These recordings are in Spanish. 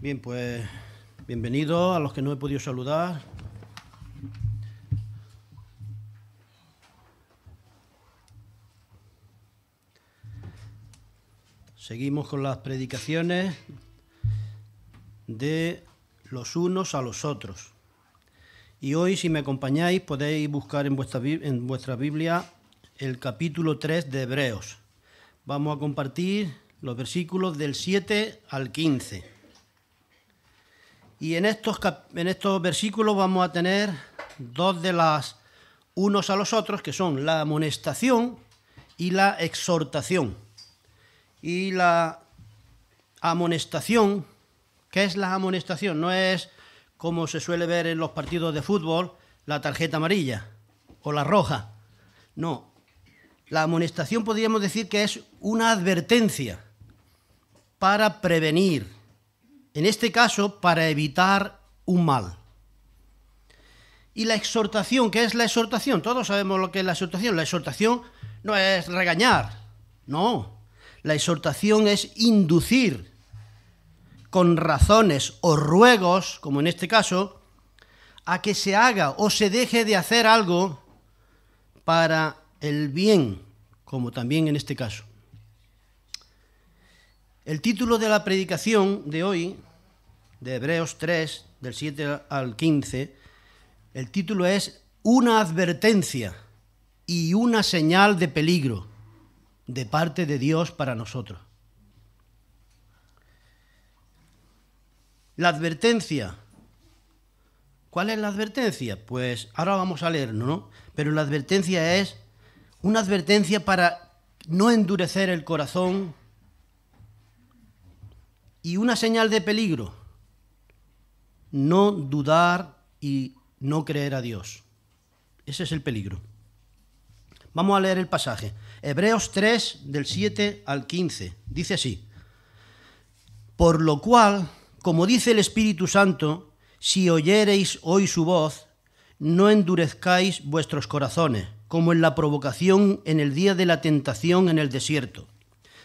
Bien, pues bienvenidos a los que no he podido saludar. Seguimos con las predicaciones de los unos a los otros. Y hoy, si me acompañáis, podéis buscar en vuestra, en vuestra Biblia el capítulo 3 de Hebreos. Vamos a compartir los versículos del 7 al 15. Y en estos, en estos versículos vamos a tener dos de las unos a los otros, que son la amonestación y la exhortación. Y la amonestación, ¿qué es la amonestación? No es como se suele ver en los partidos de fútbol, la tarjeta amarilla o la roja. No. La amonestación podríamos decir que es una advertencia para prevenir, en este caso para evitar un mal. Y la exhortación, ¿qué es la exhortación? Todos sabemos lo que es la exhortación. La exhortación no es regañar, no. La exhortación es inducir con razones o ruegos, como en este caso, a que se haga o se deje de hacer algo para el bien, como también en este caso. El título de la predicación de hoy de Hebreos 3, del 7 al 15, el título es Una advertencia y una señal de peligro de parte de Dios para nosotros. La advertencia. ¿Cuál es la advertencia? Pues ahora vamos a leerlo, ¿no? Pero la advertencia es una advertencia para no endurecer el corazón y una señal de peligro no dudar y no creer a Dios. Ese es el peligro. Vamos a leer el pasaje. Hebreos 3, del 7 al 15. Dice así. Por lo cual, como dice el Espíritu Santo, si oyereis hoy su voz, no endurezcáis vuestros corazones, como en la provocación en el día de la tentación en el desierto,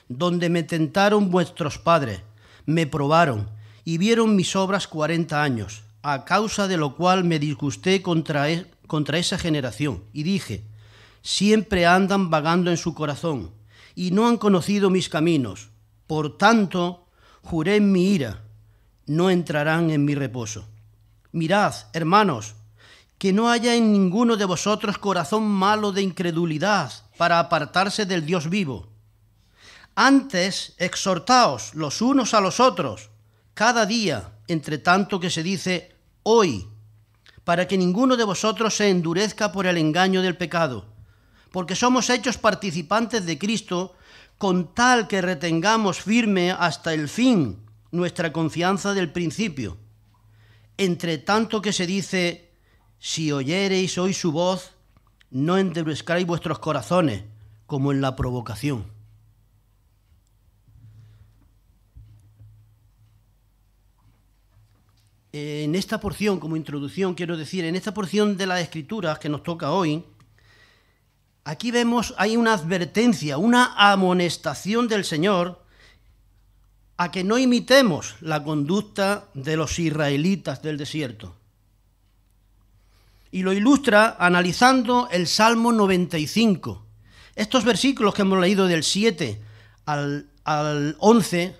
donde me tentaron vuestros padres, me probaron y vieron mis obras cuarenta años, a causa de lo cual me disgusté contra, e, contra esa generación, y dije, siempre andan vagando en su corazón, y no han conocido mis caminos. Por tanto, juré en mi ira, no entrarán en mi reposo. Mirad, hermanos, que no haya en ninguno de vosotros corazón malo de incredulidad para apartarse del Dios vivo. Antes exhortaos los unos a los otros cada día, entre tanto que se dice hoy, para que ninguno de vosotros se endurezca por el engaño del pecado, porque somos hechos participantes de Cristo, con tal que retengamos firme hasta el fin nuestra confianza del principio. Entre tanto que se dice, si oyereis hoy su voz, no endurezcáis vuestros corazones, como en la provocación. En esta porción, como introducción, quiero decir, en esta porción de las escrituras que nos toca hoy, aquí vemos, hay una advertencia, una amonestación del Señor a que no imitemos la conducta de los israelitas del desierto. Y lo ilustra analizando el Salmo 95. Estos versículos que hemos leído del 7 al, al 11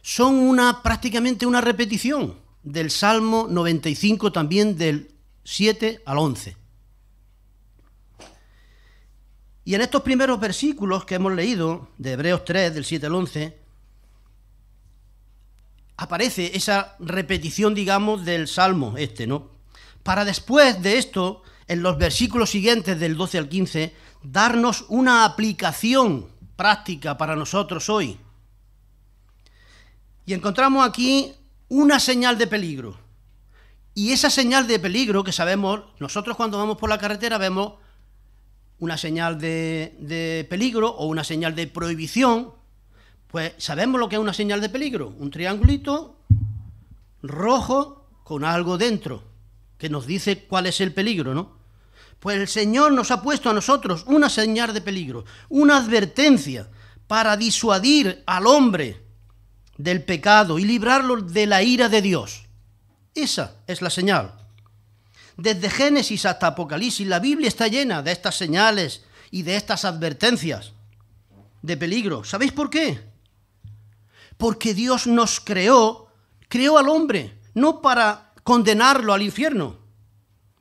son una, prácticamente una repetición del Salmo 95 también del 7 al 11. Y en estos primeros versículos que hemos leído, de Hebreos 3, del 7 al 11, aparece esa repetición, digamos, del Salmo este, ¿no? Para después de esto, en los versículos siguientes, del 12 al 15, darnos una aplicación práctica para nosotros hoy. Y encontramos aquí una señal de peligro. Y esa señal de peligro que sabemos, nosotros cuando vamos por la carretera vemos una señal de, peligro o una señal de prohibición, pues sabemos lo que es una señal de peligro, un triangulito rojo con algo dentro, que nos dice cuál es el peligro, ¿no? Pues el Señor nos ha puesto a nosotros una señal de peligro, una advertencia para disuadir al hombre del pecado y librarlo de la ira de Dios. Esa es la señal. Desde Génesis hasta Apocalipsis, la Biblia está llena de estas señales y de estas advertencias de peligro. ¿Sabéis por qué? Porque Dios nos creó, creó al hombre, no para condenarlo al infierno.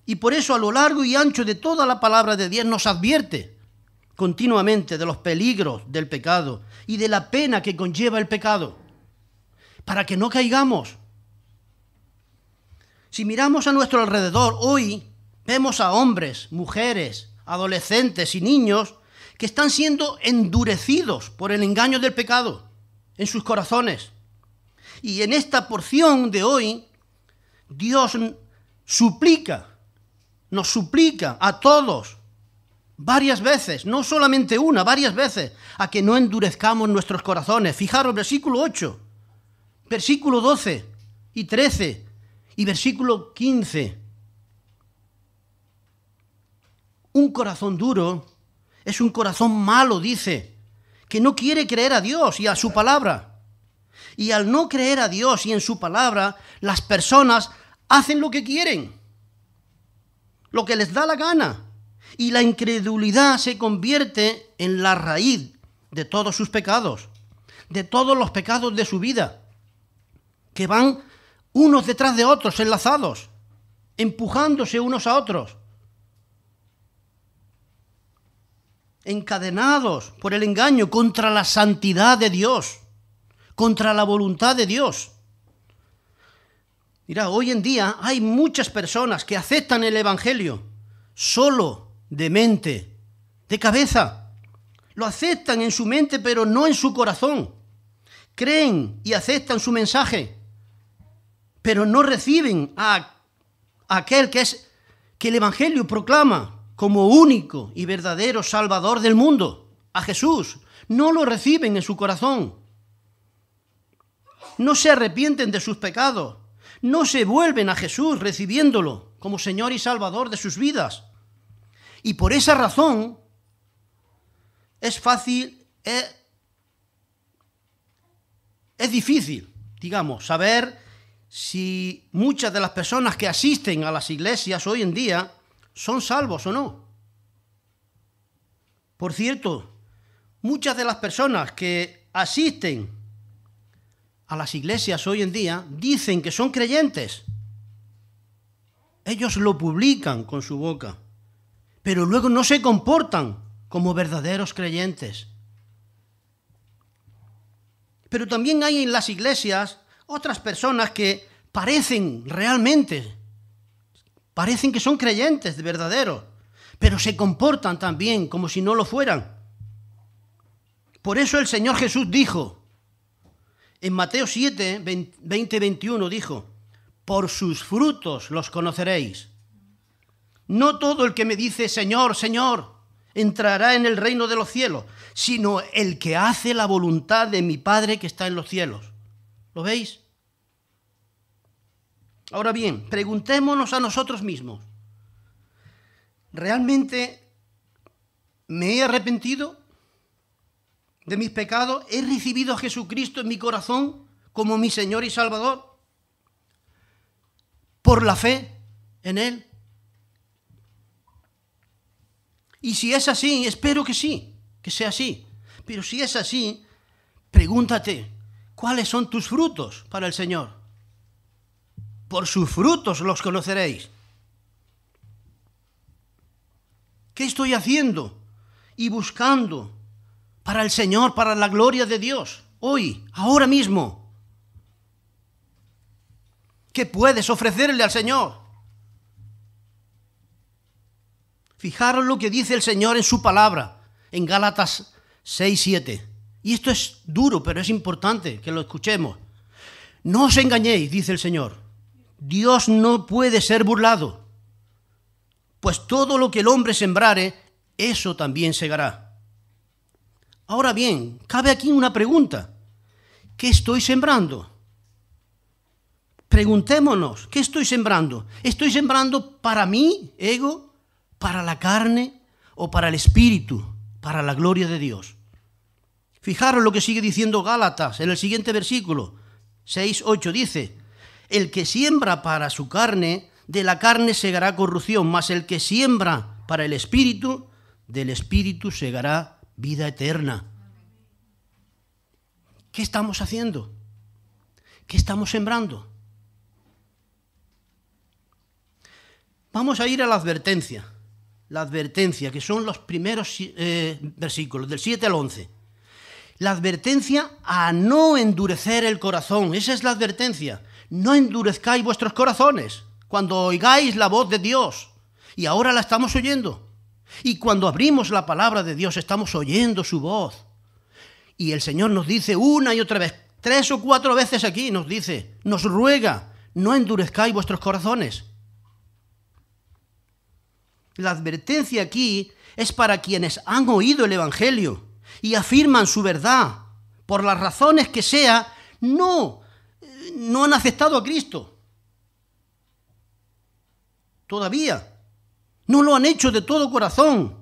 Y por eso a lo largo y ancho de toda la palabra de Dios nos advierte continuamente de los peligros del pecado y de la pena que conlleva el pecado, para que no caigamos. Si miramos a nuestro alrededor hoy, vemos a hombres, mujeres, adolescentes y niños que están siendo endurecidos por el engaño del pecado en sus corazones. Y en esta porción de hoy, Dios suplica, nos suplica a todos varias veces, no solamente una, varias veces, a que no endurezcamos nuestros corazones. Fijaros, versículo 8, versículo 12 y 13 y versículo 15. Un corazón duro es un corazón malo, dice, que no quiere creer a Dios y a su palabra. Y al no creer a Dios y en su palabra, las personas hacen lo que quieren, lo que les da la gana. Y la incredulidad se convierte en la raíz de todos sus pecados, de todos los pecados de su vida, que van unos detrás de otros, enlazados, empujándose unos a otros. encadenados por el engaño contra la santidad de Dios, contra la voluntad de Dios. Mira, hoy en día hay muchas personas que aceptan el Evangelio solo de mente, de cabeza. Lo aceptan en su mente, pero no en su corazón. Creen y aceptan su mensaje, pero no reciben a aquel que es que el Evangelio proclama, como único y verdadero Salvador del mundo, a Jesús. No lo reciben en su corazón. No se arrepienten de sus pecados. No se vuelven a Jesús recibiéndolo como Señor y Salvador de sus vidas. Y por esa razón es fácil, es, es difícil, digamos, saber si muchas de las personas que asisten a las iglesias hoy en día son salvos o no. Por cierto, muchas de las personas que asisten a las iglesias hoy en día dicen que son creyentes. Ellos lo publican con su boca, pero luego no se comportan como verdaderos creyentes. Pero también hay en las iglesias otras personas que parecen realmente Parecen que son creyentes de verdadero, pero se comportan también como si no lo fueran. Por eso el Señor Jesús dijo, en Mateo 7, 20, 21 dijo, por sus frutos los conoceréis. No todo el que me dice, Señor, Señor, entrará en el reino de los cielos, sino el que hace la voluntad de mi Padre que está en los cielos. ¿Lo veis? Ahora bien, preguntémonos a nosotros mismos, ¿realmente me he arrepentido de mis pecados? ¿He recibido a Jesucristo en mi corazón como mi Señor y Salvador? ¿Por la fe en Él? Y si es así, espero que sí, que sea así. Pero si es así, pregúntate, ¿cuáles son tus frutos para el Señor? por sus frutos los conoceréis. ¿Qué estoy haciendo y buscando para el Señor, para la gloria de Dios, hoy, ahora mismo? ¿Qué puedes ofrecerle al Señor? Fijaros lo que dice el Señor en su palabra, en Gálatas 6, 7. Y esto es duro, pero es importante que lo escuchemos. No os engañéis, dice el Señor. Dios no puede ser burlado, pues todo lo que el hombre sembrare, eso también segará. Ahora bien, cabe aquí una pregunta. ¿Qué estoy sembrando? Preguntémonos, ¿qué estoy sembrando? ¿Estoy sembrando para mí, ego, para la carne o para el espíritu, para la gloria de Dios? Fijaros lo que sigue diciendo Gálatas en el siguiente versículo, 6, 8, dice, el que siembra para su carne, de la carne segará corrupción, mas el que siembra para el espíritu, del espíritu segará vida eterna. ¿Qué estamos haciendo? ¿Qué estamos sembrando? Vamos a ir a la advertencia. La advertencia, que son los primeros eh, versículos, del 7 al 11. La advertencia a no endurecer el corazón. Esa es la advertencia. No endurezcáis vuestros corazones cuando oigáis la voz de Dios. Y ahora la estamos oyendo. Y cuando abrimos la palabra de Dios estamos oyendo su voz. Y el Señor nos dice una y otra vez, tres o cuatro veces aquí nos dice, nos ruega, no endurezcáis vuestros corazones. La advertencia aquí es para quienes han oído el Evangelio y afirman su verdad, por las razones que sea, no, no han aceptado a Cristo. Todavía. No lo han hecho de todo corazón.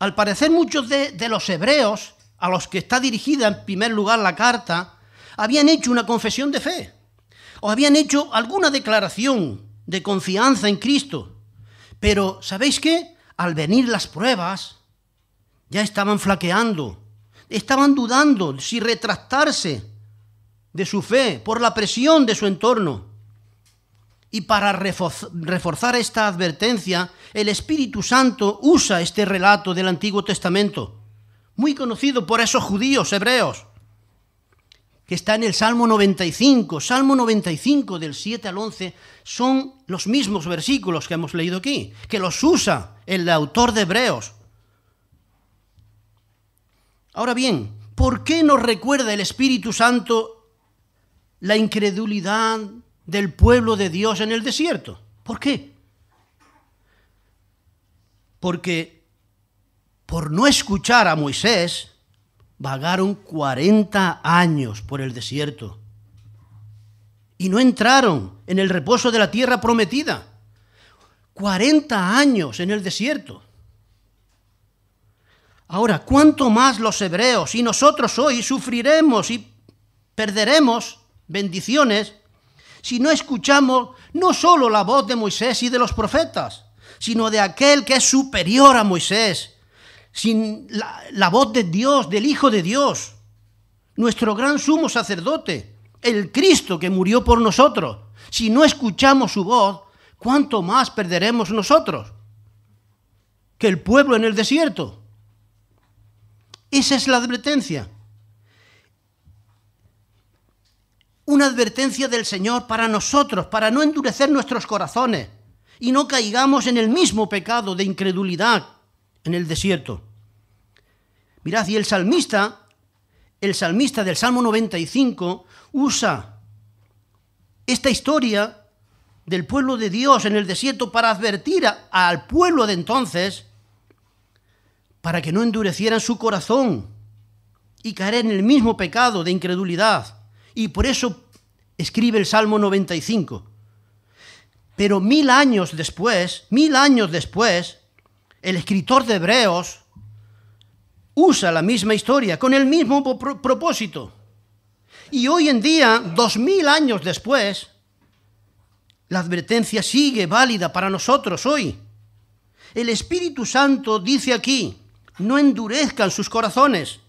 Al parecer muchos de, de los hebreos a los que está dirigida en primer lugar la carta, habían hecho una confesión de fe o habían hecho alguna declaración de confianza en Cristo. Pero, ¿sabéis qué? Al venir las pruebas, ya estaban flaqueando, estaban dudando si retractarse de su fe por la presión de su entorno. Y para reforzar esta advertencia, el Espíritu Santo usa este relato del Antiguo Testamento muy conocido por esos judíos hebreos, que está en el Salmo 95. Salmo 95 del 7 al 11 son los mismos versículos que hemos leído aquí, que los usa el autor de Hebreos. Ahora bien, ¿por qué nos recuerda el Espíritu Santo la incredulidad del pueblo de Dios en el desierto? ¿Por qué? Porque por no escuchar a Moisés, vagaron 40 años por el desierto y no entraron en el reposo de la tierra prometida. 40 años en el desierto. Ahora, ¿cuánto más los hebreos y nosotros hoy sufriremos y perderemos bendiciones si no escuchamos no solo la voz de Moisés y de los profetas, sino de aquel que es superior a Moisés sin la, voz de Dios, del Hijo de Dios, nuestro gran sumo sacerdote, el Cristo que murió por nosotros. Si no escuchamos su voz, ¿cuánto más perderemos nosotros que el pueblo en el desierto? Esa es la advertencia. Una advertencia del Señor para nosotros, para no endurecer nuestros corazones y no caigamos en el mismo pecado de incredulidad en el desierto. Mirad, y el salmista, el salmista del Salmo 95, usa esta historia del pueblo de Dios en el desierto para advertir al pueblo de entonces para que no endurecieran su corazón y caer en el mismo pecado de incredulidad. Y por eso escribe el Salmo 95. Pero mil años después, mil años después, el escritor de Hebreos usa la misma historia con el mismo propósito. Y hoy en día, dos mil años después, la advertencia sigue válida para nosotros hoy. El Espíritu Santo dice aquí, no endurezcan sus corazones,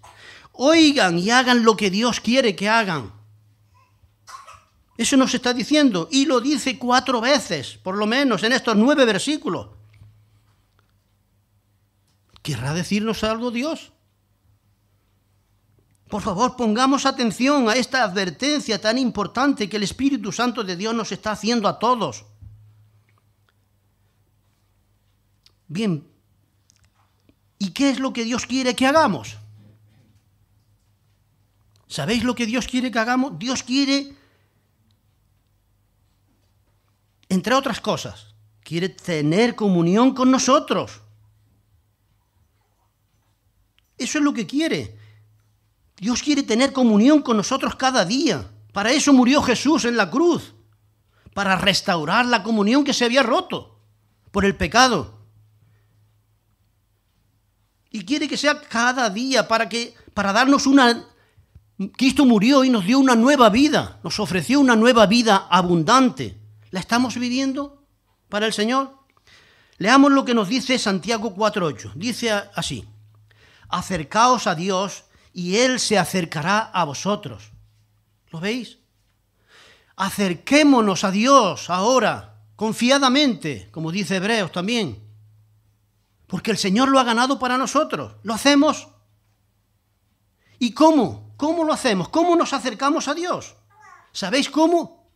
oigan y hagan lo que Dios quiere que hagan. Eso nos está diciendo, y lo dice cuatro veces, por lo menos en estos nueve versículos. ¿Querrá decirnos algo Dios? Por favor, pongamos atención a esta advertencia tan importante que el Espíritu Santo de Dios nos está haciendo a todos. Bien, ¿y qué es lo que Dios quiere que hagamos? ¿Sabéis lo que Dios quiere que hagamos? Dios quiere, entre otras cosas, quiere tener comunión con nosotros. Eso es lo que quiere. Dios quiere tener comunión con nosotros cada día. Para eso murió Jesús en la cruz, para restaurar la comunión que se había roto por el pecado. Y quiere que sea cada día para que para darnos una... Cristo murió y nos dio una nueva vida, nos ofreció una nueva vida abundante. ¿La estamos viviendo para el Señor? Leamos lo que nos dice Santiago 4.8. Dice así, acercaos a Dios y Él se acercará a vosotros. ¿Lo veis? Acerquémonos a Dios ahora, confiadamente, como dice Hebreos también, porque el Señor lo ha ganado para nosotros. ¿Lo hacemos? ¿Y cómo? ¿Cómo lo hacemos? ¿Cómo nos acercamos a Dios? ¿Sabéis cómo?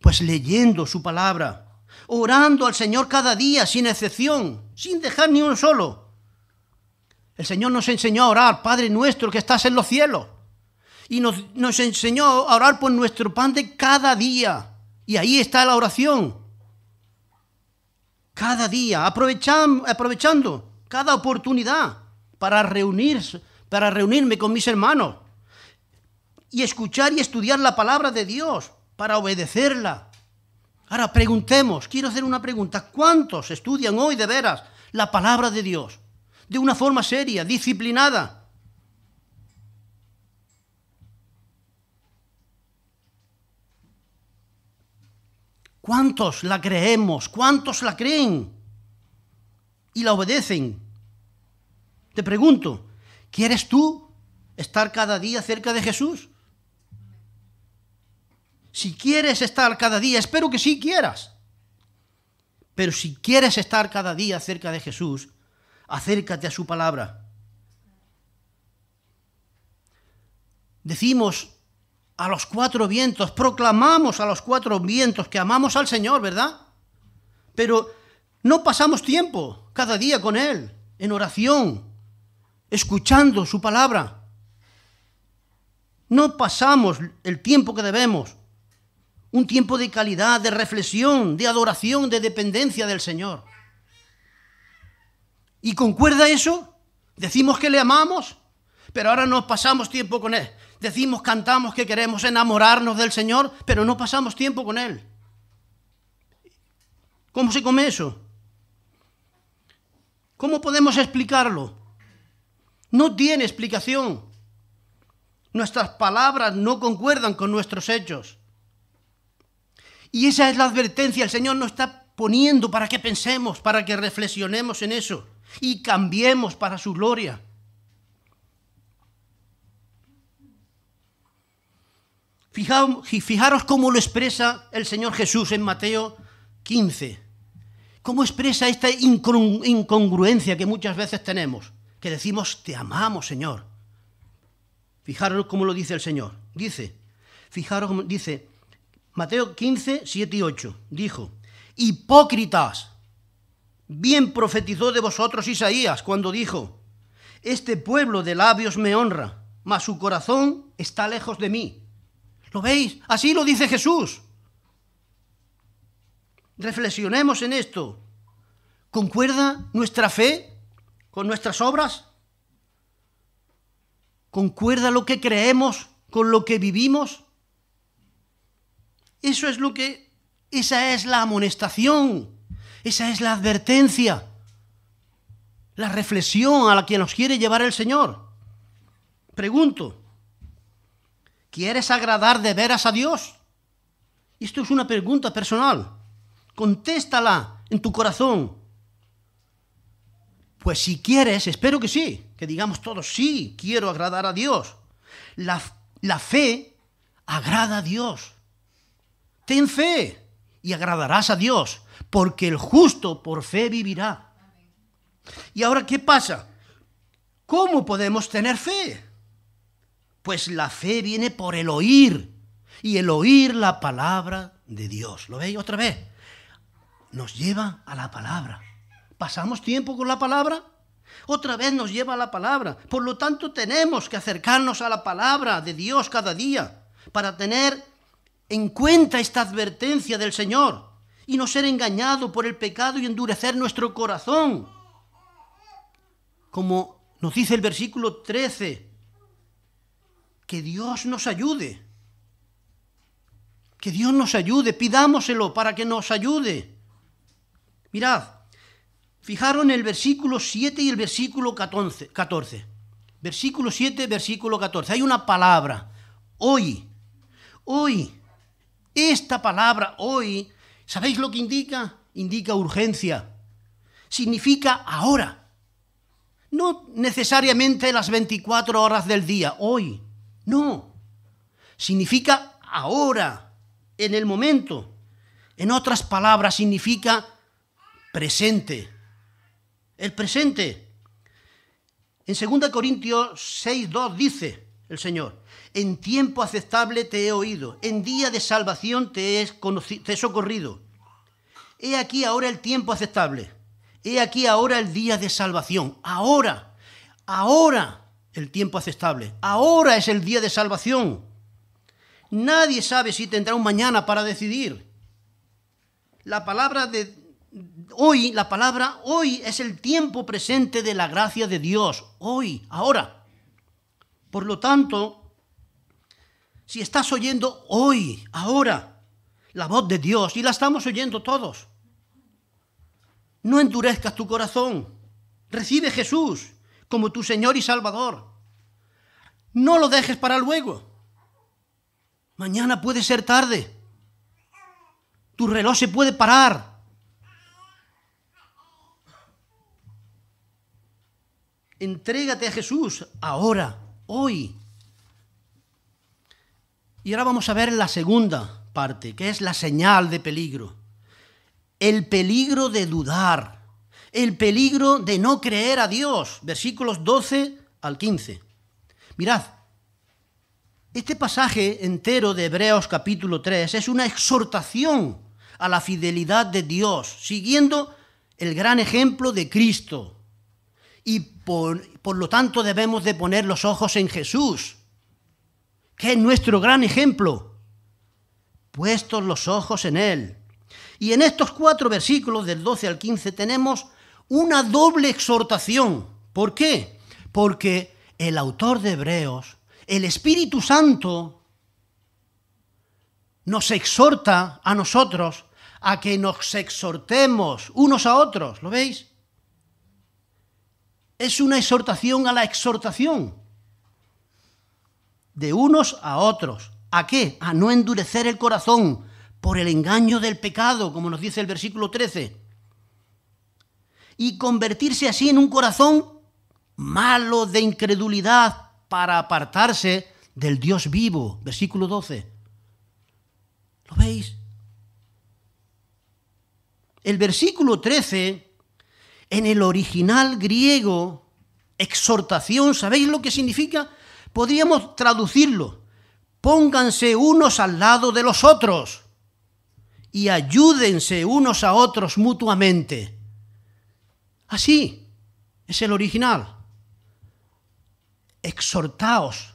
Pues leyendo su palabra, orando al Señor cada día, sin excepción, sin dejar ni uno solo. El Señor nos enseñó a orar, Padre nuestro que estás en los cielos. Y nos, nos enseñó a orar por nuestro pan de cada día. Y ahí está la oración. Cada día, aprovechando, cada oportunidad para para reunirme con mis hermanos y escuchar y estudiar la palabra de Dios para obedecerla. Ahora preguntemos, quiero hacer una pregunta, ¿cuántos estudian hoy de veras la palabra de Dios? De una forma seria, disciplinada. ¿Cuántos la creemos? ¿Cuántos la creen? Y la obedecen. Te pregunto, ¿Quieres tú estar cada día cerca de Jesús? Si quieres estar cada día, espero que sí quieras. Pero si quieres estar cada día cerca de Jesús, acércate a su palabra. Decimos a los cuatro vientos, proclamamos a los cuatro vientos que amamos al Señor, ¿verdad? Pero no pasamos tiempo cada día con Él, en oración, escuchando su palabra. No pasamos el tiempo que debemos. Un tiempo de calidad, de reflexión, de adoración, de dependencia del Señor. ¿Y concuerda eso? Decimos que le amamos, pero ahora no pasamos tiempo con Él. Decimos, cantamos que queremos enamorarnos del Señor, pero no pasamos tiempo con Él. ¿Cómo se come eso? ¿Cómo podemos explicarlo? No tiene explicación. Nuestras palabras no concuerdan con nuestros hechos. Y esa es la advertencia. El Señor nos está poniendo para que pensemos, para que reflexionemos en eso y cambiemos para su gloria. Fijaros cómo lo expresa el Señor Jesús en Mateo 15. Cómo expresa esta incongruencia que muchas veces tenemos que decimos, te amamos, Señor. Fijaros cómo lo dice el Señor. Dice, fijaros, dice, Mateo 15, 7 y 8, dijo, hipócritas, bien profetizó de vosotros Isaías cuando dijo, este pueblo de labios me honra, mas su corazón está lejos de mí. ¿Lo veis? Así lo dice Jesús. Reflexionemos en esto. ¿Concuerda nuestra fe con nuestras obras? ¿Concuerda lo que creemos con lo que vivimos? Eso es lo que, esa es la amonestación, esa es la advertencia, la reflexión a la que nos quiere llevar el Señor. Pregunto, ¿quieres agradar de veras a Dios? Esto es una pregunta personal. Contéstala en tu corazón. Pues si quieres, espero que sí, que digamos todos, sí, quiero agradar a Dios. La, la fe agrada a Dios. Ten fe y agradarás a Dios, porque el justo por fe vivirá. Y ahora, ¿qué pasa? ¿Cómo podemos tener fe? Pues la fe viene por el oír, y el oír la palabra de Dios. ¿Lo veis otra vez? Nos lleva a la palabra. ¿Pasamos tiempo con la palabra? Otra vez nos lleva a la palabra. Por lo tanto, tenemos que acercarnos a la palabra de Dios cada día para tener en cuenta esta advertencia del Señor y no ser engañado por el pecado y endurecer nuestro corazón. Como nos dice el versículo 13, que Dios nos ayude. Que Dios nos ayude, pidámoselo para que nos ayude. Mirad, Fijaron el versículo 7 y el versículo 14. Versículo 7, versículo 14. Hay una palabra, hoy. Hoy. Esta palabra, hoy, ¿sabéis lo que indica? Indica urgencia. Significa ahora. No necesariamente las 24 horas del día, hoy. No. Significa ahora, en el momento. En otras palabras, significa presente. El presente. En 2 Corintios 6, 2 dice el Señor, en tiempo aceptable te he oído, en día de salvación te he, te he socorrido. He aquí ahora el tiempo aceptable, he aquí ahora el día de salvación, ahora, ahora el tiempo aceptable, ahora es el día de salvación. Nadie sabe si tendrá un mañana para decidir. La palabra de hoy, la palabra hoy es el tiempo presente de la gracia de Dios, hoy, ahora. Por lo tanto, si estás oyendo hoy, ahora, la voz de Dios, y la estamos oyendo todos, no endurezcas tu corazón, recibe Jesús como tu Señor y Salvador. No lo dejes para luego. Mañana puede ser tarde. Tu reloj se puede parar. Entrégate a Jesús ahora, hoy. Y ahora vamos a ver la segunda parte, que es la señal de peligro. El peligro de dudar, el peligro de no creer a Dios. Versículos 12 al 15. Mirad, este pasaje entero de Hebreos capítulo 3 es una exhortación a la fidelidad de Dios, siguiendo el gran ejemplo de Cristo, y por, lo tanto debemos de poner los ojos en Jesús, que es nuestro gran ejemplo, puestos los ojos en Él. Y en estos cuatro versículos del 12 al 15 tenemos una doble exhortación. ¿Por qué? Porque el autor de Hebreos, el Espíritu Santo, nos exhorta a nosotros a que nos exhortemos unos a otros. ¿Lo veis? es una exhortación a la exhortación. De unos a otros. ¿A qué? A no endurecer el corazón por el engaño del pecado, como nos dice el versículo 13. Y convertirse así en un corazón malo de incredulidad para apartarse del Dios vivo. Versículo 12. ¿Lo veis? El versículo 13 en el original griego, exhortación, ¿sabéis lo que significa? Podríamos traducirlo. Pónganse unos al lado de los otros y ayúdense unos a otros mutuamente. Así es el original. Exhortaos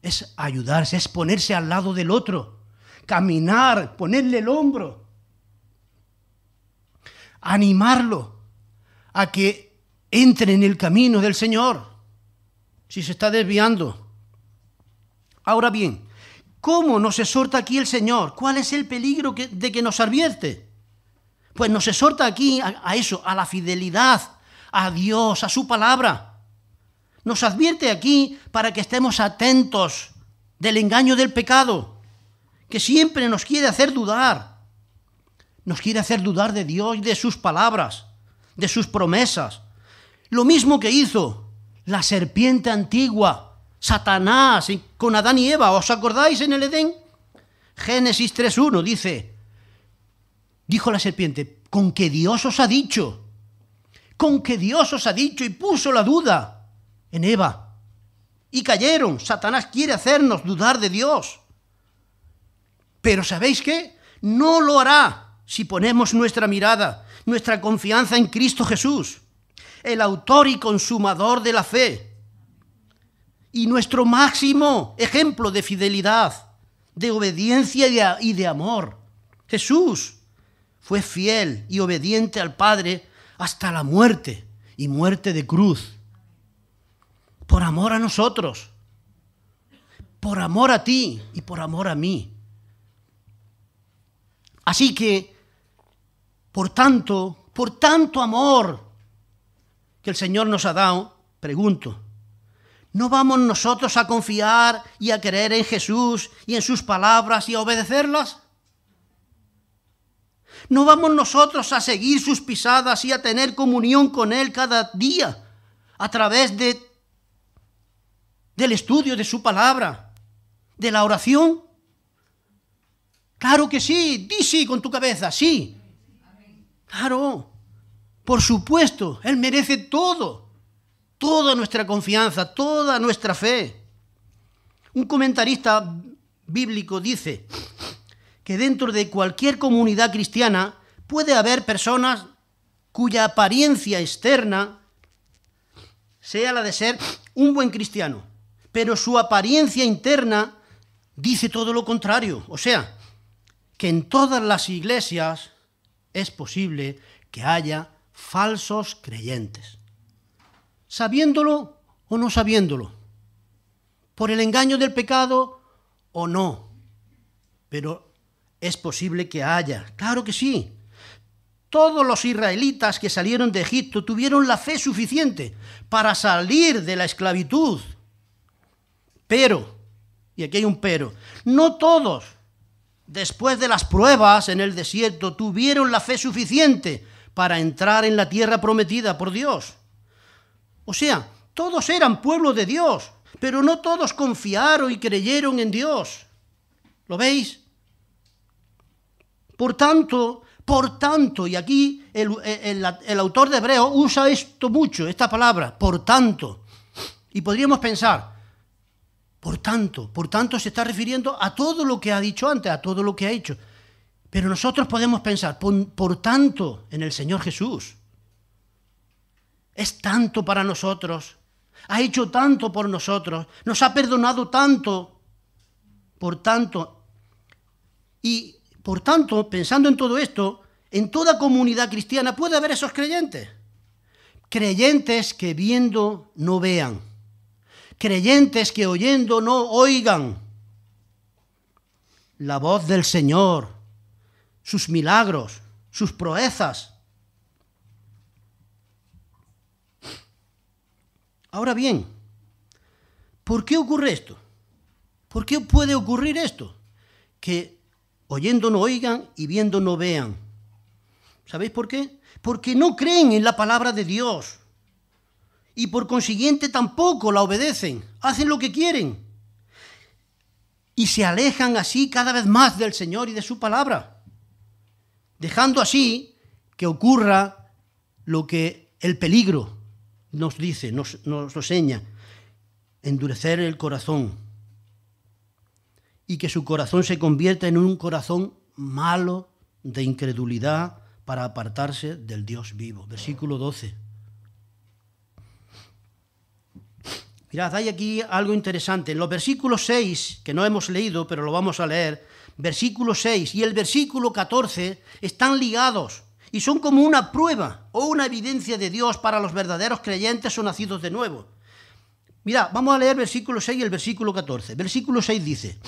es ayudarse, es ponerse al lado del otro, caminar, ponerle el hombro, animarlo a que entre en el camino del Señor, si se está desviando. Ahora bien, ¿cómo nos exhorta aquí el Señor? ¿Cuál es el peligro de que nos advierte? Pues nos exhorta aquí a, eso, a la fidelidad, a Dios, a su palabra. Nos advierte aquí para que estemos atentos del engaño del pecado, que siempre nos quiere hacer dudar. Nos quiere hacer dudar de Dios y de sus palabras de sus promesas. Lo mismo que hizo la serpiente antigua, Satanás, con Adán y Eva. ¿Os acordáis en el Edén? Génesis 3.1 dice, dijo la serpiente, con que Dios os ha dicho, con que Dios os ha dicho y puso la duda en Eva. Y cayeron. Satanás quiere hacernos dudar de Dios. Pero ¿sabéis qué? No lo hará si ponemos nuestra mirada nuestra confianza en Cristo Jesús, el autor y consumador de la fe, y nuestro máximo ejemplo de fidelidad, de obediencia y de amor. Jesús fue fiel y obediente al Padre hasta la muerte y muerte de cruz, por amor a nosotros, por amor a ti y por amor a mí. Así que por tanto, por tanto amor que el Señor nos ha dado, pregunto, ¿No vamos nosotros a confiar y a creer en Jesús y en sus palabras y a obedecerlas? ¿No vamos nosotros a seguir sus pisadas y a tener comunión con Él cada día a través de, del estudio de su palabra, de la oración? Claro que sí, di sí con tu cabeza, sí. Claro, por supuesto, Él merece todo, toda nuestra confianza, toda nuestra fe. Un comentarista bíblico dice que dentro de cualquier comunidad cristiana puede haber personas cuya apariencia externa sea la de ser un buen cristiano, pero su apariencia interna dice todo lo contrario. O sea, que en todas las iglesias es posible que haya falsos creyentes, sabiéndolo o no sabiéndolo, por el engaño del pecado o no, pero es posible que haya, claro que sí. Todos los israelitas que salieron de Egipto tuvieron la fe suficiente para salir de la esclavitud. Pero, y aquí hay un pero, no todos después de las pruebas en el desierto, tuvieron la fe suficiente para entrar en la tierra prometida por Dios. O sea, todos eran pueblo de Dios, pero no todos confiaron y creyeron en Dios. ¿Lo veis? Por tanto, por tanto, y aquí el, autor de Hebreo usa esto mucho, esta palabra, por tanto. Y podríamos pensar, por tanto, por tanto se está refiriendo a todo lo que ha dicho antes, a todo lo que ha hecho. Pero nosotros podemos pensar, por, tanto, en el Señor Jesús. Es tanto para nosotros, ha hecho tanto por nosotros, nos ha perdonado tanto, por tanto. Y por tanto, pensando en todo esto, en toda comunidad cristiana puede haber esos creyentes. Creyentes que viendo no vean creyentes que oyendo no oigan la voz del Señor, sus milagros, sus proezas. Ahora bien, ¿por qué ocurre esto? ¿Por qué puede ocurrir esto? Que oyendo no oigan y viendo no vean. ¿Sabéis por qué? Porque no creen en la palabra de Dios. Y por consiguiente tampoco la obedecen, hacen lo que quieren. Y se alejan así cada vez más del Señor y de su palabra, dejando así que ocurra lo que el peligro nos dice, nos, nos enseña, endurecer el corazón y que su corazón se convierta en un corazón malo de incredulidad para apartarse del Dios vivo. Versículo 12. Mirad, hay aquí algo interesante. En los versículos 6, que no hemos leído, pero lo vamos a leer, versículo 6 y el versículo 14 están ligados y son como una prueba o una evidencia de Dios para los verdaderos creyentes o nacidos de nuevo. Mirad, vamos a leer versículo 6 y el versículo 14. Versículo 6 dice,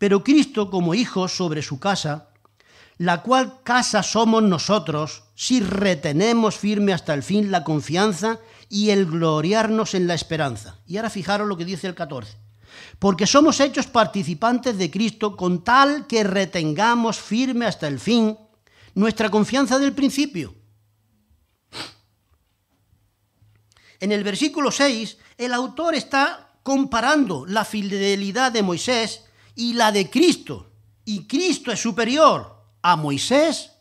pero Cristo como hijo sobre su casa, la cual casa somos nosotros, si retenemos firme hasta el fin la confianza y el gloriarnos en la esperanza. Y ahora fijaros lo que dice el 14. Porque somos hechos participantes de Cristo con tal que retengamos firme hasta el fin nuestra confianza del principio. En el versículo 6, el autor está comparando la fidelidad de Moisés y la de Cristo. Y Cristo es superior a Moisés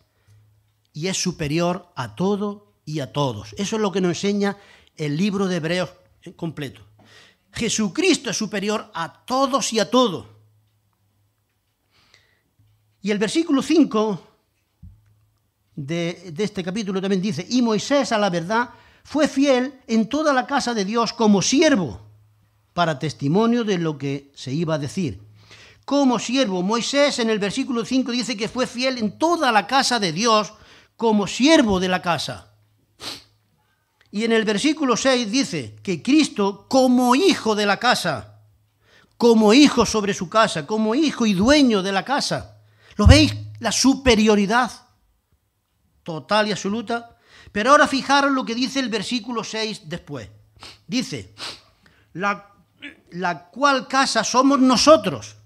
y es superior a todo y a todos. Eso es lo que nos enseña el libro de Hebreos completo. Jesucristo es superior a todos y a todo. Y el versículo 5 de, de, este capítulo también dice, y Moisés a la verdad fue fiel en toda la casa de Dios como siervo, para testimonio de lo que se iba a decir. Como siervo, Moisés en el versículo 5 dice que fue fiel en toda la casa de Dios como siervo de la casa. Y en el versículo 6 dice que Cristo como hijo de la casa, como hijo sobre su casa, como hijo y dueño de la casa. ¿Lo veis? La superioridad total y absoluta. Pero ahora fijaros lo que dice el versículo 6 después. Dice, la, la cual casa somos nosotros.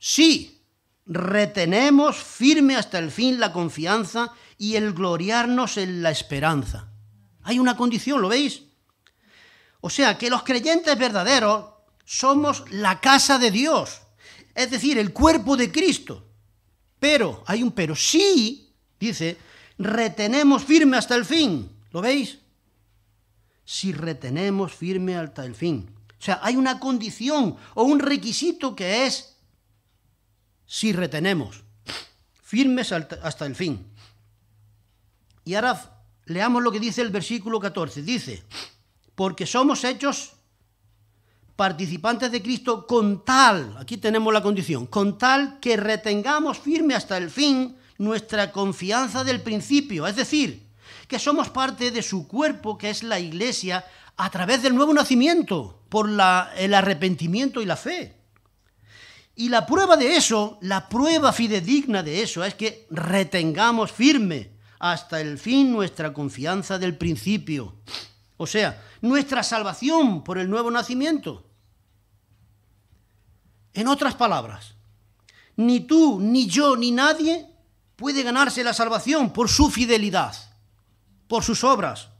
Sí, retenemos firme hasta el fin la confianza y el gloriarnos en la esperanza. Hay una condición, ¿lo veis? O sea, que los creyentes verdaderos somos la casa de Dios, es decir, el cuerpo de Cristo. Pero, hay un pero, sí, dice, retenemos firme hasta el fin. ¿Lo veis? Si retenemos firme hasta el fin. O sea, hay una condición o un requisito que es si retenemos firmes hasta el fin. Y ahora leamos lo que dice el versículo 14. Dice, porque somos hechos participantes de Cristo con tal, aquí tenemos la condición, con tal que retengamos firme hasta el fin nuestra confianza del principio, es decir, que somos parte de su cuerpo, que es la iglesia, a través del nuevo nacimiento, por el arrepentimiento y la fe. Y la prueba de eso, la prueba fidedigna de eso, es que retengamos firme hasta el fin nuestra confianza del principio. O sea, nuestra salvación por el nuevo nacimiento. En otras palabras, ni tú, ni yo, ni nadie puede ganarse la salvación por su fidelidad, por sus obras.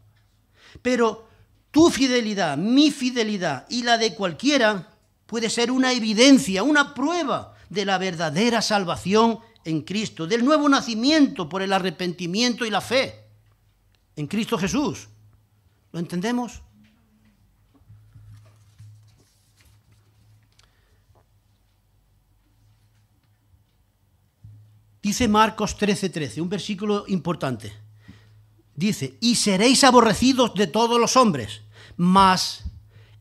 Pero tu fidelidad, mi fidelidad y la de cualquiera puede ser una evidencia, una prueba de la verdadera salvación en Cristo, del nuevo nacimiento por el arrepentimiento y la fe en Cristo Jesús. ¿Lo entendemos? Dice Marcos 13:13, 13, un versículo importante. Dice, y seréis aborrecidos de todos los hombres, mas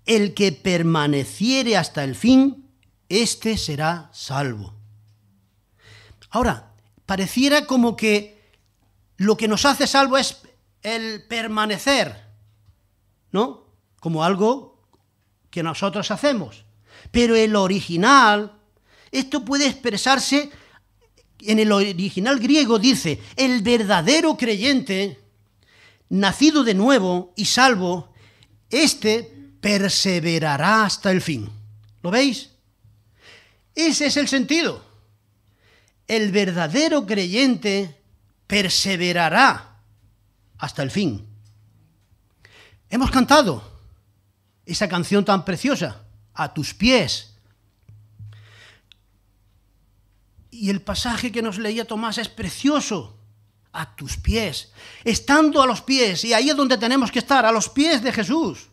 el que permaneciere hasta el fin, éste será salvo. Ahora, pareciera como que lo que nos hace salvo es el permanecer, ¿no? Como algo que nosotros hacemos. Pero el original, esto puede expresarse en el original griego dice, el verdadero creyente, nacido de nuevo y salvo, éste perseverará hasta el fin. ¿Lo veis? Ese es el sentido. El verdadero creyente perseverará hasta el fin. Hemos cantado esa canción tan preciosa, a tus pies, Y el pasaje que nos leía Tomás es precioso. A tus pies. Estando a los pies, y ahí es donde tenemos que estar, a los pies de Jesús.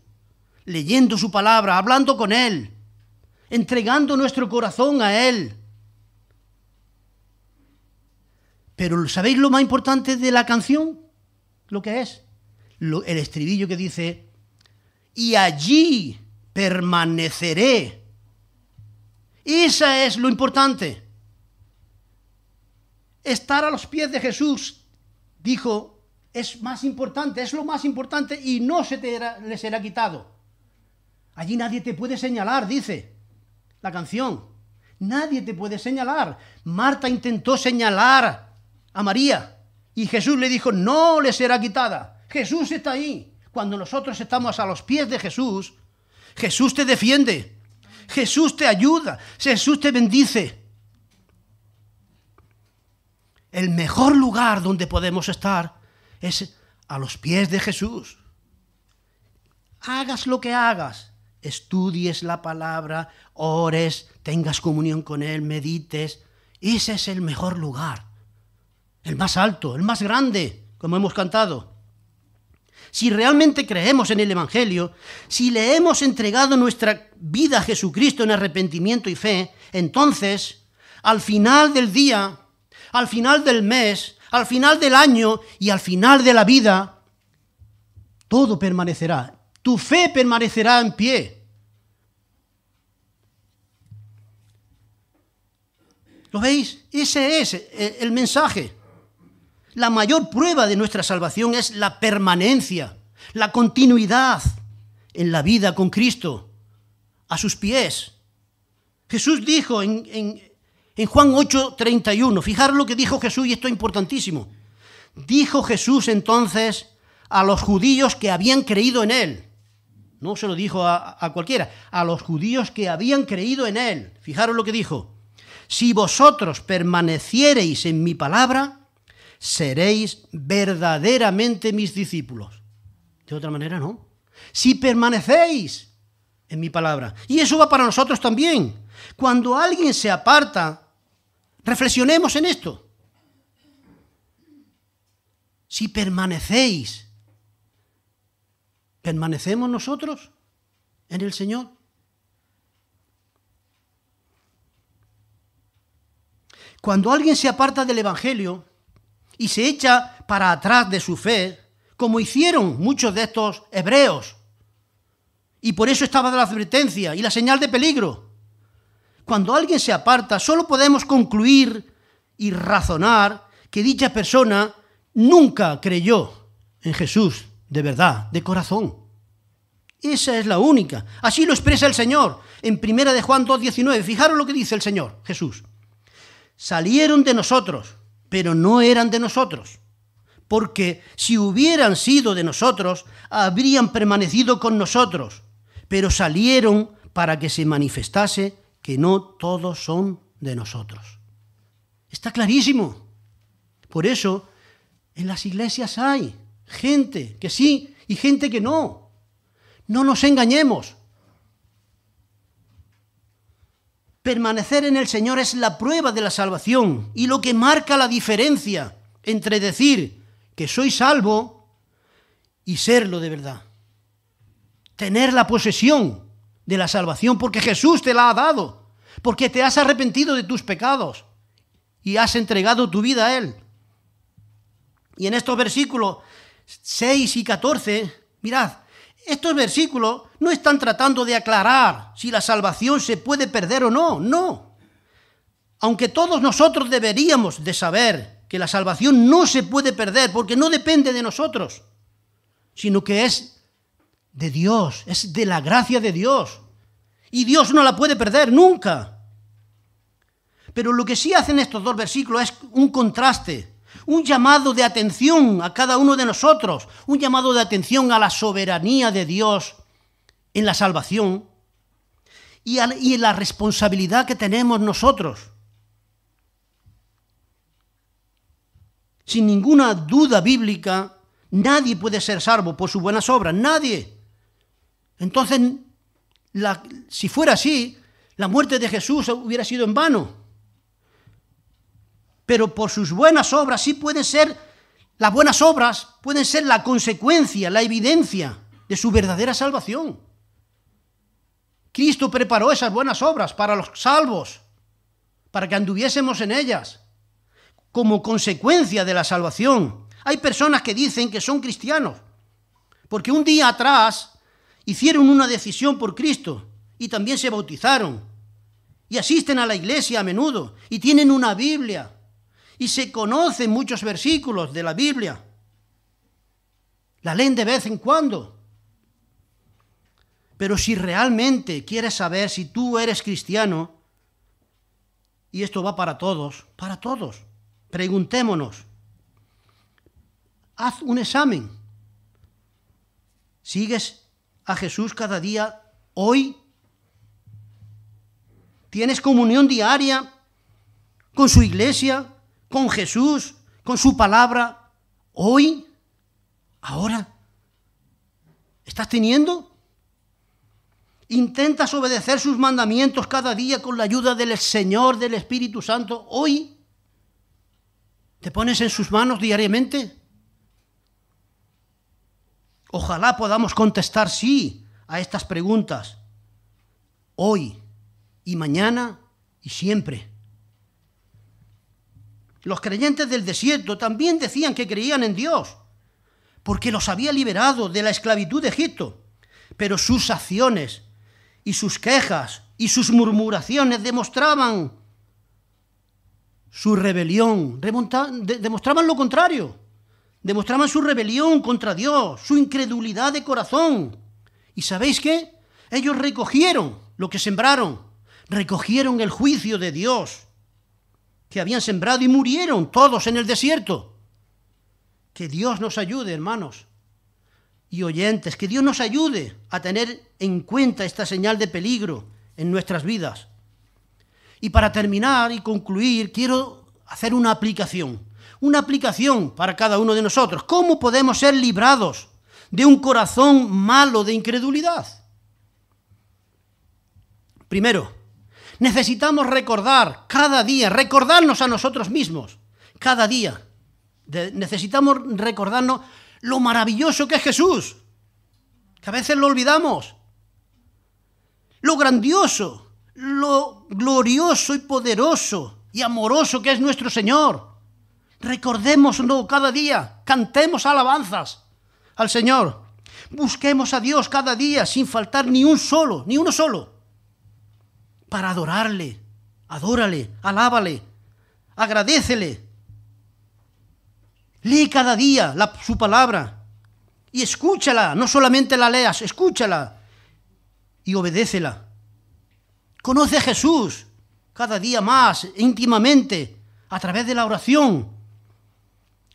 Leyendo su palabra, hablando con Él, entregando nuestro corazón a Él. Pero ¿sabéis lo más importante de la canción? Lo que es. el estribillo que dice, y allí permaneceré. Esa es lo importante estar a los pies de Jesús, dijo, es más importante, es lo más importante y no se te le será quitado. Allí nadie te puede señalar, dice la canción. Nadie te puede señalar. Marta intentó señalar a María y Jesús le dijo, no le será quitada. Jesús está ahí. Cuando nosotros estamos a los pies de Jesús, Jesús te defiende. Jesús te ayuda. Jesús te bendice el mejor lugar donde podemos estar es a los pies de Jesús. Hagas lo que hagas, estudies la palabra, ores, tengas comunión con Él, medites. Ese es el mejor lugar, el más alto, el más grande, como hemos cantado. Si realmente creemos en el Evangelio, si le hemos entregado nuestra vida a Jesucristo en arrepentimiento y fe, entonces, al final del día, al final del mes, al final del año y al final de la vida, todo permanecerá. Tu fe permanecerá en pie. ¿Lo veis? Ese es el mensaje. La mayor prueba de nuestra salvación es la permanencia, la continuidad en la vida con Cristo, a sus pies. Jesús dijo en, en Juan 8:31, fijar lo que dijo Jesús y esto es importantísimo. Dijo Jesús entonces a los judíos que habían creído en él, no se lo dijo a, a cualquiera, a los judíos que habían creído en él. Fijaros lo que dijo. Si vosotros permaneciereis en mi palabra, seréis verdaderamente mis discípulos. De otra manera, no. Si permanecéis en mi palabra. Y eso va para nosotros también. Cuando alguien se aparta, reflexionemos en esto. Si permanecéis, ¿permanecemos nosotros en el Señor? Cuando alguien se aparta del Evangelio y se echa para atrás de su fe, como hicieron muchos de estos hebreos, y por eso estaba la advertencia y la señal de peligro. Cuando alguien se aparta, solo podemos concluir y razonar que dicha persona nunca creyó en Jesús de verdad, de corazón. Esa es la única. Así lo expresa el Señor en Primera de Juan 2:19. Fijaros lo que dice el Señor, Jesús salieron de nosotros, pero no eran de nosotros. Porque si hubieran sido de nosotros, habrían permanecido con nosotros, pero salieron para que se manifestase que no todos son de nosotros. Está clarísimo. Por eso, en las iglesias hay gente que sí y gente que no. No nos engañemos. Permanecer en el Señor es la prueba de la salvación y lo que marca la diferencia entre decir que soy salvo y serlo de verdad. Tener la posesión de la salvación porque Jesús te la ha dado, porque te has arrepentido de tus pecados y has entregado tu vida a Él. Y en estos versículos 6 y 14, mirad, estos versículos no están tratando de aclarar si la salvación se puede perder o no, no. Aunque todos nosotros deberíamos de saber que la salvación no se puede perder porque no depende de nosotros, sino que es de Dios, es de la gracia de Dios. Y Dios no la puede perder nunca. Pero lo que sí hacen estos dos versículos es un contraste un llamado de atención a cada uno de nosotros, un llamado de atención a la soberanía de Dios en la salvación y, en la responsabilidad que tenemos nosotros. Sin ninguna duda bíblica, nadie puede ser salvo por sus buenas obras, nadie. Entonces, si fuera así, la muerte de Jesús hubiera sido en vano pero por sus buenas obras sí pueden ser, las buenas obras pueden ser la consecuencia, la evidencia de su verdadera salvación. Cristo preparó esas buenas obras para los salvos, para que anduviésemos en ellas, como consecuencia de la salvación. Hay personas que dicen que son cristianos, porque un día atrás hicieron una decisión por Cristo y también se bautizaron y asisten a la iglesia a menudo y tienen una Biblia y se conocen muchos versículos de la Biblia. La leen de vez en cuando. Pero si realmente quieres saber si tú eres cristiano, y esto va para todos, para todos, preguntémonos, haz un examen. ¿Sigues a Jesús cada día hoy? ¿Tienes comunión diaria con su iglesia? Con Jesús, con su palabra, hoy, ahora. ¿Estás teniendo? ¿Intentas obedecer sus mandamientos cada día con la ayuda del Señor, del Espíritu Santo, hoy? ¿Te pones en sus manos diariamente? Ojalá podamos contestar sí a estas preguntas, hoy y mañana y siempre. Los creyentes del desierto también decían que creían en Dios, porque los había liberado de la esclavitud de Egipto. Pero sus acciones y sus quejas y sus murmuraciones demostraban su rebelión, demostraban lo contrario, demostraban su rebelión contra Dios, su incredulidad de corazón. ¿Y sabéis qué? Ellos recogieron lo que sembraron, recogieron el juicio de Dios que habían sembrado y murieron todos en el desierto. Que Dios nos ayude, hermanos, y oyentes, que Dios nos ayude a tener en cuenta esta señal de peligro en nuestras vidas. Y para terminar y concluir, quiero hacer una aplicación, una aplicación para cada uno de nosotros. ¿Cómo podemos ser librados de un corazón malo de incredulidad? Primero, necesitamos recordar cada día, recordarnos a nosotros mismos, cada día. necesitamos recordarnos lo maravilloso que es Jesús, que a veces lo olvidamos, lo grandioso, lo glorioso y poderoso y amoroso que es nuestro Señor. Recordémoslo cada día, cantemos alabanzas al Señor, busquemos a Dios cada día sin faltar ni un solo, ni uno solo, para adorarle, adórale, alábale, agradecele Lee cada día su palabra y escúchala, no solamente la leas, escúchala y obedécela. Conoce a Jesús cada día más, íntimamente, a través de la oración,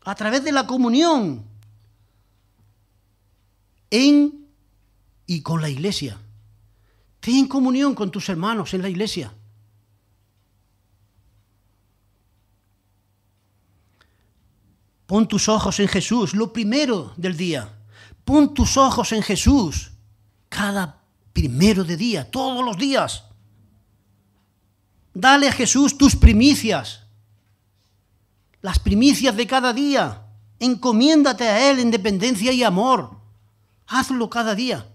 a través de la comunión, en y con la iglesia. Ten comunión con tus hermanos en la iglesia. Pon tus ojos en Jesús, lo primero del día. Pon tus ojos en Jesús cada primero de día, todos los días. Dale a Jesús tus primicias, las primicias de cada día. Encomiéndate a Él en dependencia y amor. Hazlo cada día.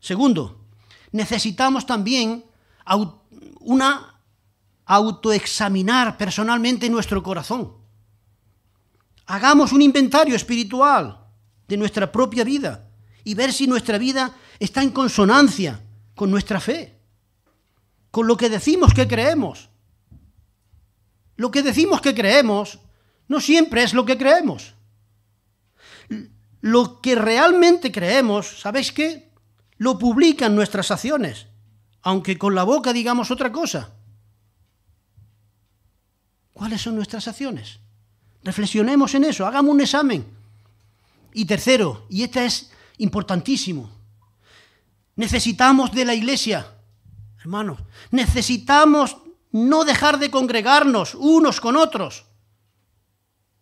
Segundo, necesitamos también una autoexaminar personalmente nuestro corazón. Hagamos un inventario espiritual de nuestra propia vida y ver si nuestra vida está en consonancia con nuestra fe, con lo que decimos que creemos. Lo que decimos que creemos no siempre es lo que creemos. Lo que realmente creemos, ¿sabéis qué? Lo publican nuestras acciones, aunque con la boca digamos otra cosa. ¿Cuáles son nuestras acciones? Reflexionemos en eso, hagamos un examen. Y tercero, y este es importantísimo, necesitamos de la iglesia, hermanos, necesitamos no dejar de congregarnos unos con otros,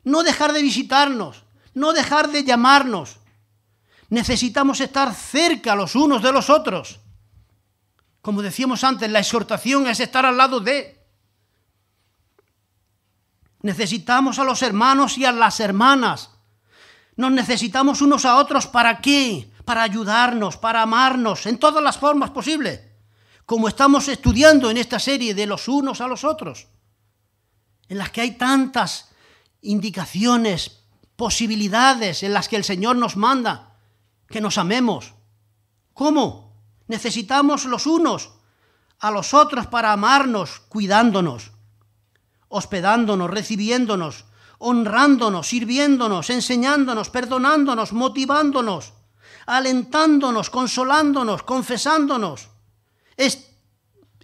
no dejar de visitarnos, no dejar de llamarnos. Necesitamos estar cerca los unos de los otros. Como decíamos antes, la exhortación es estar al lado de... Necesitamos a los hermanos y a las hermanas. Nos necesitamos unos a otros para qué? Para ayudarnos, para amarnos en todas las formas posibles. Como estamos estudiando en esta serie de los unos a los otros, en las que hay tantas indicaciones, posibilidades en las que el Señor nos manda que nos amemos. ¿Cómo? Necesitamos los unos a los otros para amarnos, cuidándonos hospedándonos, recibiéndonos, honrándonos, sirviéndonos, enseñándonos, perdonándonos, motivándonos, alentándonos, consolándonos, confesándonos,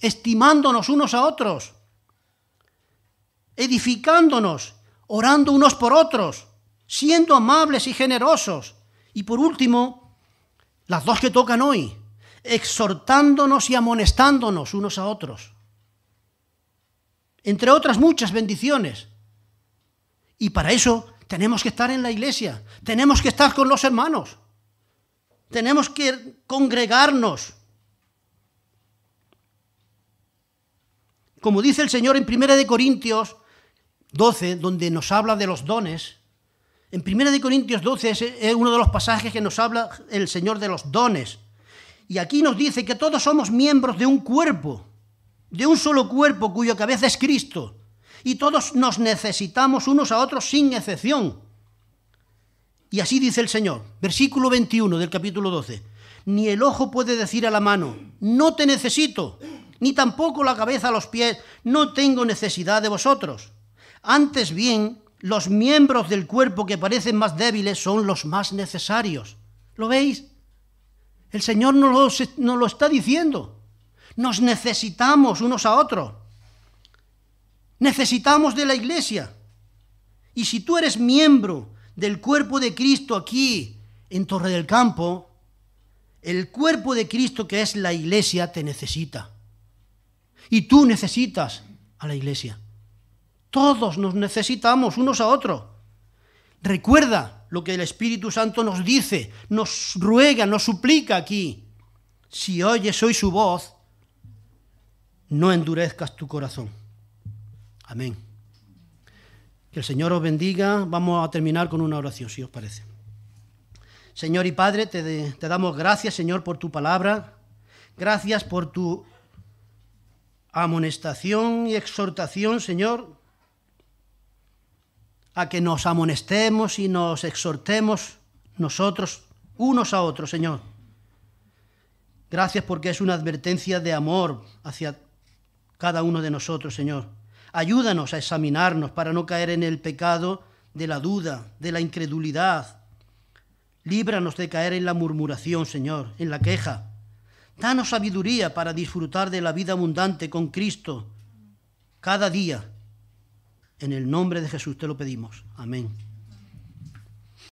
estimándonos unos a otros, edificándonos, orando unos por otros, siendo amables y generosos. Y por último, las dos que tocan hoy, exhortándonos y amonestándonos unos a otros entre otras muchas bendiciones. Y para eso tenemos que estar en la iglesia, tenemos que estar con los hermanos, tenemos que congregarnos. Como dice el Señor en 1 Corintios 12, donde nos habla de los dones, en 1 Corintios 12 es uno de los pasajes que nos habla el Señor de los dones. Y aquí nos dice que todos somos miembros de un cuerpo de un solo cuerpo cuya cabeza es Cristo, y todos nos necesitamos unos a otros sin excepción. Y así dice el Señor, versículo 21 del capítulo 12, ni el ojo puede decir a la mano, no te necesito, ni tampoco la cabeza a los pies, no tengo necesidad de vosotros. Antes bien, los miembros del cuerpo que parecen más débiles son los más necesarios. ¿Lo veis? El Señor nos lo, nos lo está diciendo. Nos necesitamos unos a otros. Necesitamos de la iglesia. Y si tú eres miembro del cuerpo de Cristo aquí, en Torre del Campo, el cuerpo de Cristo que es la iglesia te necesita. Y tú necesitas a la iglesia. Todos nos necesitamos unos a otros. Recuerda lo que el Espíritu Santo nos dice, nos ruega, nos suplica aquí. Si oyes hoy su voz, no endurezcas tu corazón. Amén. Que el Señor os bendiga. Vamos a terminar con una oración, si os parece. Señor y Padre, te, te damos gracias, Señor, por tu palabra. Gracias por tu amonestación y exhortación, Señor, a que nos amonestemos y nos exhortemos nosotros unos a otros, Señor. Gracias porque es una advertencia de amor hacia cada uno de nosotros, Señor. Ayúdanos a examinarnos para no caer en el pecado de la duda, de la incredulidad. Líbranos de caer en la murmuración, Señor, en la queja. Danos sabiduría para disfrutar de la vida abundante con Cristo cada día en el nombre de Jesús te lo pedimos. Amén.